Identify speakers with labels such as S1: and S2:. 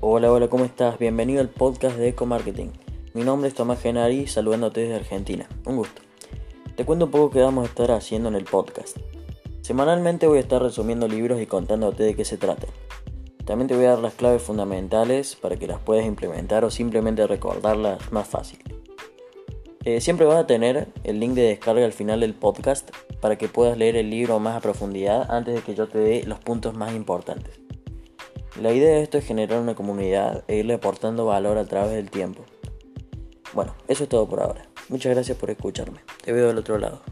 S1: Hola, hola, ¿cómo estás? Bienvenido al podcast de Eco Marketing. Mi nombre es Tomás Genari, saludándote desde Argentina. Un gusto. Te cuento un poco qué vamos a estar haciendo en el podcast. Semanalmente voy a estar resumiendo libros y contándote de qué se trata. También te voy a dar las claves fundamentales para que las puedas implementar o simplemente recordarlas más fácil. Eh, siempre vas a tener el link de descarga al final del podcast para que puedas leer el libro más a profundidad antes de que yo te dé los puntos más importantes. La idea de esto es generar una comunidad e irle aportando valor a través del tiempo. Bueno, eso es todo por ahora. Muchas gracias por escucharme. Te veo del otro lado.